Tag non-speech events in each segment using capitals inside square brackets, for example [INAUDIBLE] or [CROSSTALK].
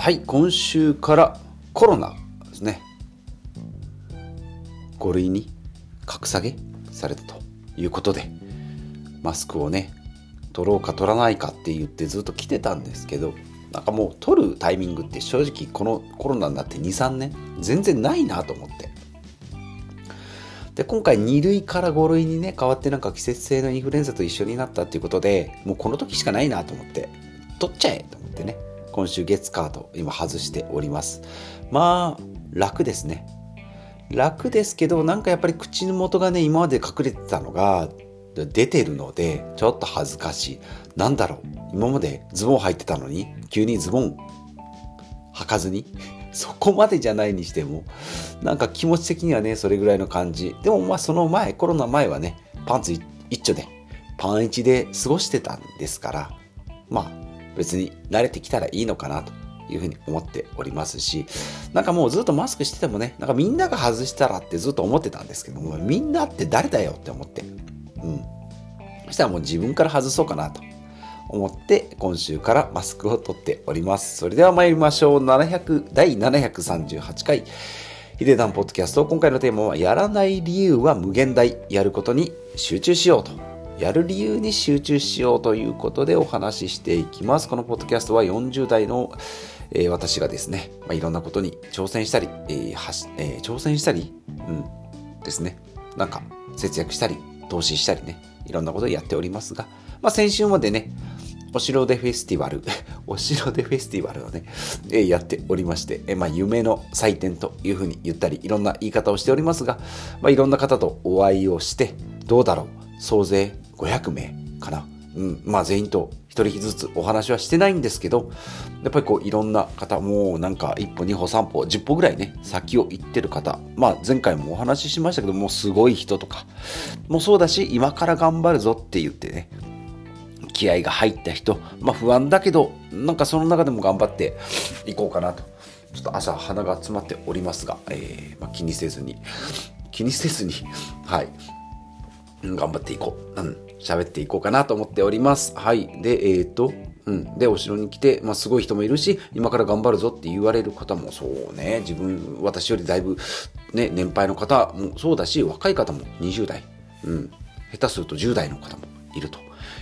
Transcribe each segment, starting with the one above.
はい今週からコロナですね。5類に格下げされたということでマスクをね取ろうか取らないかって言ってずっと来てたんですけどなんかもう取るタイミングって正直このコロナになって23年全然ないなと思って。で今回2類から5類にね変わってなんか季節性のインフルエンザと一緒になったっていうことでもうこの時しかないなと思って取っちゃえと思ってね。今週月カード今外しております。まあ楽ですね。楽ですけどなんかやっぱり口元がね今まで隠れてたのが出てるのでちょっと恥ずかしい。なんだろう。今までズボン履いてたのに急にズボン履かずに [LAUGHS] そこまでじゃないにしてもなんか気持ち的にはねそれぐらいの感じ。でもまあその前コロナ前はねパンツ一丁でパン一で過ごしてたんですからまあ別に慣れてきたらいいのかなというふうに思っておりますし、なんかもうずっとマスクしててもね、なんかみんなが外したらってずっと思ってたんですけども、みんなって誰だよって思って、うん。そしたらもう自分から外そうかなと思って、今週からマスクを取っております。それでは参りましょう。700、第738回。ヒデダンポッドキャスト。今回のテーマは、やらない理由は無限大。やることに集中しようとやる理由に集中しようということでお話ししていきます。このポッドキャストは40代の、えー、私がですね、まあ、いろんなことに挑戦したり、えーはしえー、挑戦したり、うん、ですね、なんか節約したり、投資したりね、いろんなことをやっておりますが、まあ、先週までね、お城でフェスティバル、[LAUGHS] お城でフェスティバルをね、え、やっておりまして、え、まあ、夢の祭典というふうに言ったり、いろんな言い方をしておりますが、まあ、いろんな方とお会いをして、どうだろう、総勢500名かな。うん、まあ全員と一人ずつお話はしてないんですけど、やっぱりこういろんな方、もうなんか一歩二歩三歩10歩ぐらいね、先を行ってる方、まあ前回もお話ししましたけど、もうすごい人とか、もうそうだし、今から頑張るぞって言ってね、気合が入った人、まあ不安だけど、なんかその中でも頑張っていこうかなと。ちょっと朝鼻が詰まっておりますが、えーまあ、気にせずに、気にせずに、はい、頑張っていこう。うん。喋っていこうかなと思っております。はい。で、えっ、ー、と、うん。で、お城に来て、まあ、すごい人もいるし、今から頑張るぞって言われる方も、そうね、自分、私よりだいぶ、ね、年配の方もそうだし、若い方も20代、うん。下手すると10代の方もいると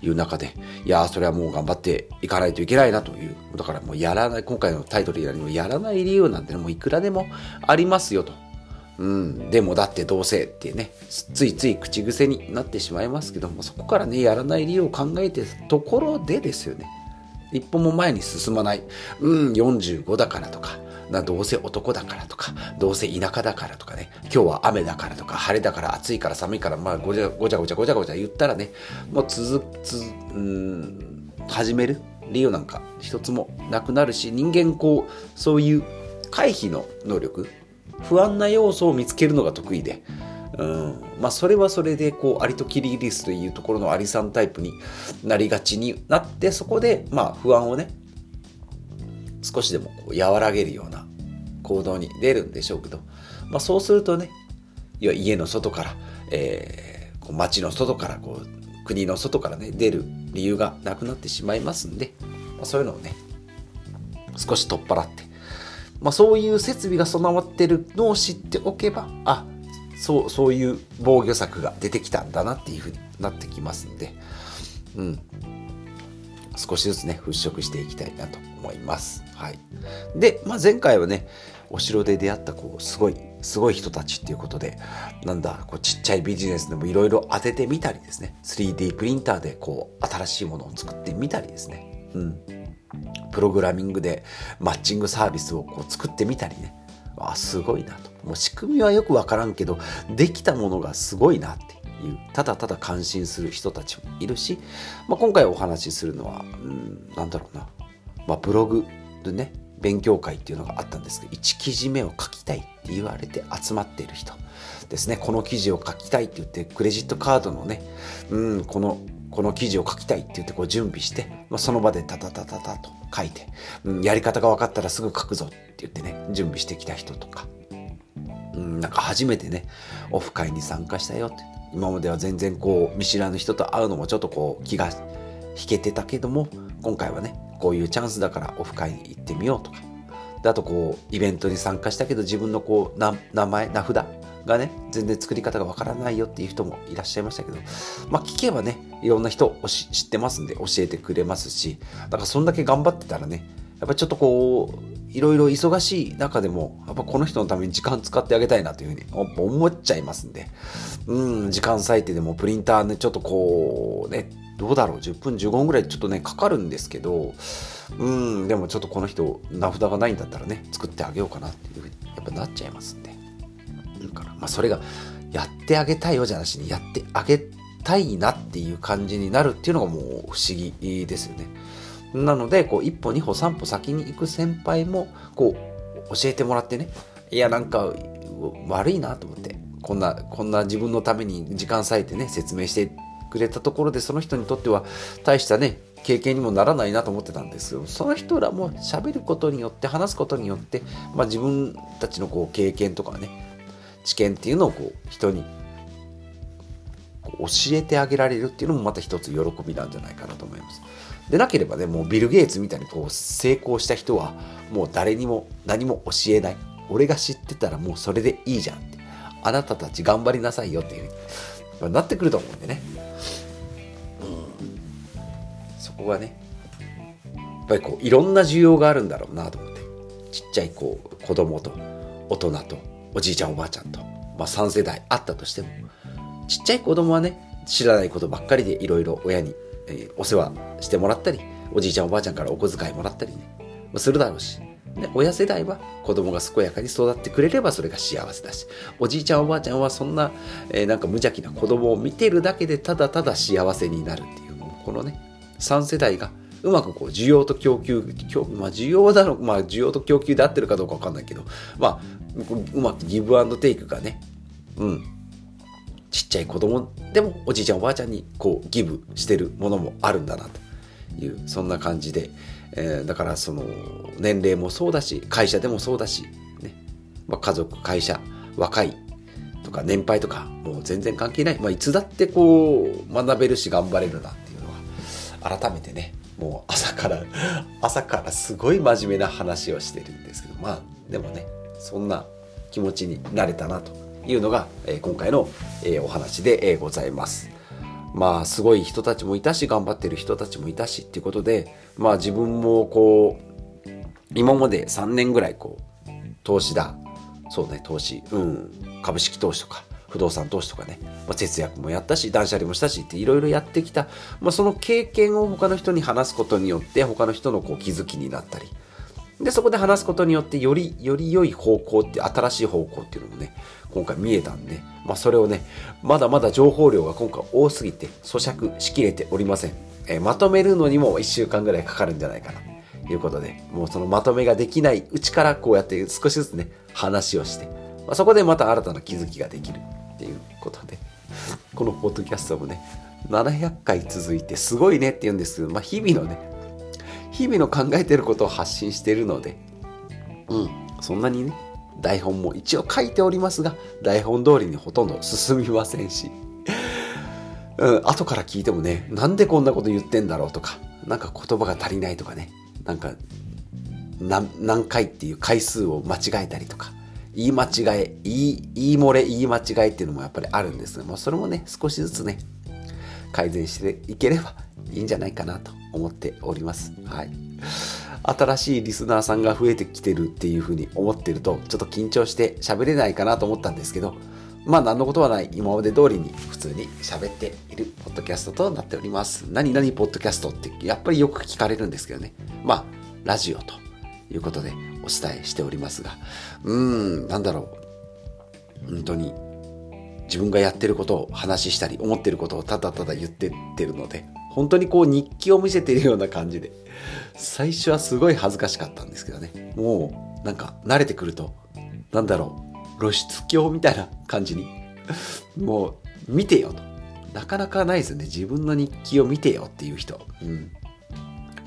いう中で、いやそれはもう頑張っていかないといけないなという。だからもうやらない、今回のタイトルよりもやらない理由なんてのもいくらでもありますよと。うん、でもだってどうせってね、ついつい口癖になってしまいますけども、そこからね、やらない理由を考えてところでですよね。一歩も前に進まない。うん、45だからとか、などうせ男だからとか、どうせ田舎だからとかね、今日は雨だからとか、晴れだから暑いから寒いから、まあごちゃごちゃごちゃごちゃごちゃ言ったらね、もう続、つ、うん、始める理由なんか一つもなくなるし、人間こう、そういう回避の能力、不安な要素を見つけるのが得意で、うん、まあそれはそれでこうアリとキリギリスというところのアリさんタイプになりがちになってそこでまあ不安をね少しでもこう和らげるような行動に出るんでしょうけど、まあ、そうするとね家の外から、えー、こう街の外からこう国の外からね出る理由がなくなってしまいますんで、まあ、そういうのをね少し取っ払ってまあ、そういう設備が備わってるのを知っておけばあそうそういう防御策が出てきたんだなっていうふうになってきますんで、うん、少しずつね払拭していきたいなと思います。はい、で、まあ、前回はねお城で出会ったこうすごいすごい人たちっていうことでなんだこうちっちゃいビジネスでもいろいろ当ててみたりですね。3D プリンターでこう新しいものを作ってみたりですね、うん、プログラミングでマッチングサービスをこう作ってみたりね。あすごいなと。もう仕組みはよくわからんけどできたものがすごいなっていう。ただただ感心する人たちもいるし、まあ、今回お話しするのは、うん、なんだろうな、まあ、ブログでね勉強会っていうのがあったんですけど1記事目を書きたいって言われて集まっている人ですね。この記事を書きたいって言ってクレジットカードのね、うん、このこの記事を書きたいって言ってこう準備して、まあ、その場でタタタタタと書いて、うん、やり方が分かったらすぐ書くぞって言ってね、準備してきた人とか、うん、なんか初めてね、オフ会に参加したよって。今までは全然こう見知らぬ人と会うのもちょっとこう気が引けてたけども、今回はね、こういうチャンスだからオフ会に行ってみようとか、であとこうイベントに参加したけど自分のこう名名前名札がね全然作り方がわからないよっていう人もいらっしゃいましたけどまあ聞けばねいろんな人を知ってますんで教えてくれますしだからそんだけ頑張ってたらねやっぱちょっとこういろいろ忙しい中でもやっぱこの人のために時間使ってあげたいなというふうに思っちゃいますんでうん時間割いてでもプリンターねちょっとこうねどうだろう10分15分ぐらいちょっとねかかるんですけどうんでもちょっとこの人名札がないんだったらね作ってあげようかなっていうふうにやっぱなっちゃいますんで。だからまあそれがやってあげたいよじゃなしにやってあげたたいなっていう感じになるっていうのがもう不思議ですよね。なので、こう、一歩二歩三歩先に行く先輩も、こう、教えてもらってね、いや、なんか、悪いなと思って、こんな、こんな自分のために時間割いてね、説明してくれたところで、その人にとっては、大したね、経験にもならないなと思ってたんですけど、その人らも喋ることによって、話すことによって、まあ自分たちのこう経験とかね、知見っていうのをこう人に教えてあげられるっていうのもまた一つ喜びなんじゃないかなと思います。でなければね、もうビル・ゲイツみたいにこう成功した人はもう誰にも何も教えない。俺が知ってたらもうそれでいいじゃんって。あなたたち頑張りなさいよっていうふうになってくると思うんでね。うん。そこがね、やっぱりこういろんな需要があるんだろうなと思って。ちっちゃいこう子供と大人とおじいちゃんおばあちゃんと、まあ3世代あったとしても、ちっちゃい子供はね、知らないことばっかりでいろいろ親に、えー、お世話してもらったり、おじいちゃんおばあちゃんからお小遣いもらったりね、するだろうし、で親世代は子供が健やかに育ってくれればそれが幸せだし、おじいちゃんおばあちゃんはそんな、えー、なんか無邪気な子供を見てるだけでただただ幸せになるっていう、このね、3世代がうまくこう需要と供給、まあ、需要だろまあ、需要と供給で合ってるかどうかわかんないけど、まあ、うまくギブアンドテイクがね、うん、ちっちゃい子供でもおじいちゃんおばあちゃんにこうギブしてるものもあるんだなというそんな感じで、えー、だからその年齢もそうだし会社でもそうだし、ね。まあ、家族会社若いとか年配とかもう全然関係ない、まあ、いつだってこう学べるし頑張れるなっていうのは改めてねもう朝から [LAUGHS] 朝からすごい真面目な話をしてるんですけどまあでもねそんな気持ちになれたなと。いうのが、え、今回の、え、お話で、え、ございます。まあすごい人たちもいたし頑張ってる人たちもいたしっていうことでまあ自分もこう今まで3年ぐらいこう投資だ。そうね投資。うん。株式投資とか不動産投資とかね、まあ、節約もやったし断捨離もしたしっていろいろやってきた、まあ、その経験を他の人に話すことによって他の人のこう気づきになったり。でそこで話すことによってよりより良い方向って新しい方向っていうのもね今回見えたんで、まあ、それをねまだまだ情報量が今回多すぎて咀嚼しきれておりません、えー、まとめるのにも1週間ぐらいかかるんじゃないかな。ということでもうそのまとめができないうちからこうやって少しずつね話をして、まあ、そこでまた新たな気づきができるっていうことで。このポッドキャストもね700回続いてすごいねって言うんですけど、まあ、日々のね日々の考えてることを発信しているのでうんそんなにね台本も一応書いておりますが台本通りにほとんど進みませんし、[LAUGHS] うん、後から聞いてもねなんでこんなこと言ってんだろうとかなんか言葉が足りないとかねなんか何回っていう回数を間違えたりとか言い間違え言い言い漏れ言い間違えっていうのもやっぱりあるんですが、まあ、それもね少しずつね改善していければいいんじゃないかなと思っております。はい。新しいリスナーさんが増えてきてるっていうふうに思ってると、ちょっと緊張して喋れないかなと思ったんですけど、まあ何のことはない今まで通りに普通に喋っているポッドキャストとなっております。何々ポッドキャストってやっぱりよく聞かれるんですけどね。まあ、ラジオということでお伝えしておりますが、うーん、なんだろう。本当に自分がやってることを話したり思ってることをただただ言ってってるので本当にこう日記を見せてるような感じで。最初はすごい恥ずかしかったんですけどね。もうなんか慣れてくるとなんだろう露出狂みたいな感じに。もう見てよと。なかなかないですよね。自分の日記を見てよっていう人。うん。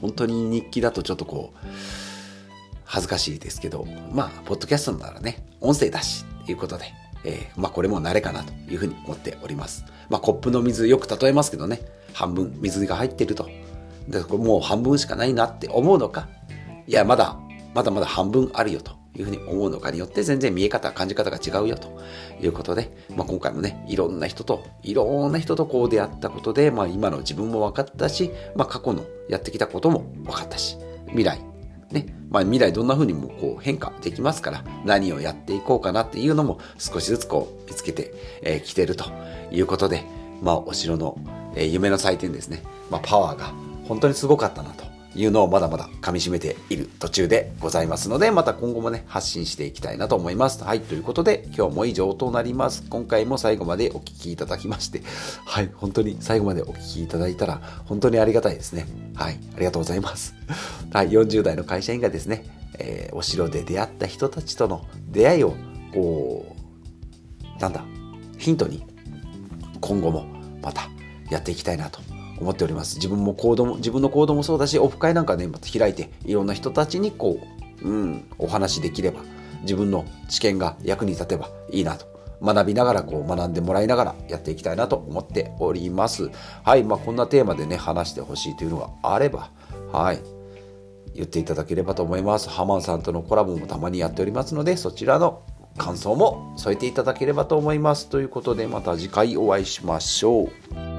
本当に日記だとちょっとこう恥ずかしいですけど。まあポッドキャストならね音声だしということでえー、まあこれも慣れかなというふうに思っております。まあコップの水よく例えますけどね、半分水が入ってると。で、これもう半分しかないなって思うのか、いや、まだまだまだ半分あるよと。いうふうに思うのかによって全然見え方、感じ方が違うよと。いうことで、まあ、今回もね、いろんな人と、いろんな人とこう出会ったことで、まあ、今の自分も分かったし、まあ、過去のやってきたことも分かったし、未来、ね、まあ、未来どんな風にもこう変化できますから、何をやっていこうかなっていうのも少しずつこう見つけてき、えー、てるということで、まあ、お城の、え、夢の祭典ですね、まあ、パワーが本当にすごかったなというのをまだまだ噛み締めている途中でございますので、また今後もね、発信していきたいなと思います。はい、ということで、今日も以上となります。今回も最後までお聴きいただきまして、はい、本当に最後までお聴きいただいたら、本当にありがたいですね。はい、ありがとうございます。はい、40代の会社員がですね、えー、お城で出会った人たちとの出会いを、こう、なんだ、ヒントに、今後もまたやっていきたいなと思っております。自分も行動も、自分の行動もそうだし、オフ会なんかね、また開いて、いろんな人たちにこう、うん、お話できれば、自分の知見が役に立てばいいなと。学びながらこう学んでもらいながらやっていきたいなと思っております。はい、まあこんなテーマでね、話してほしいというのがあれば、はい、言っていただければと思います。ハマンさんとのコラボもたまにやっておりますので、そちらの感想も添えていただければと思います。ということで、また次回お会いしましょう。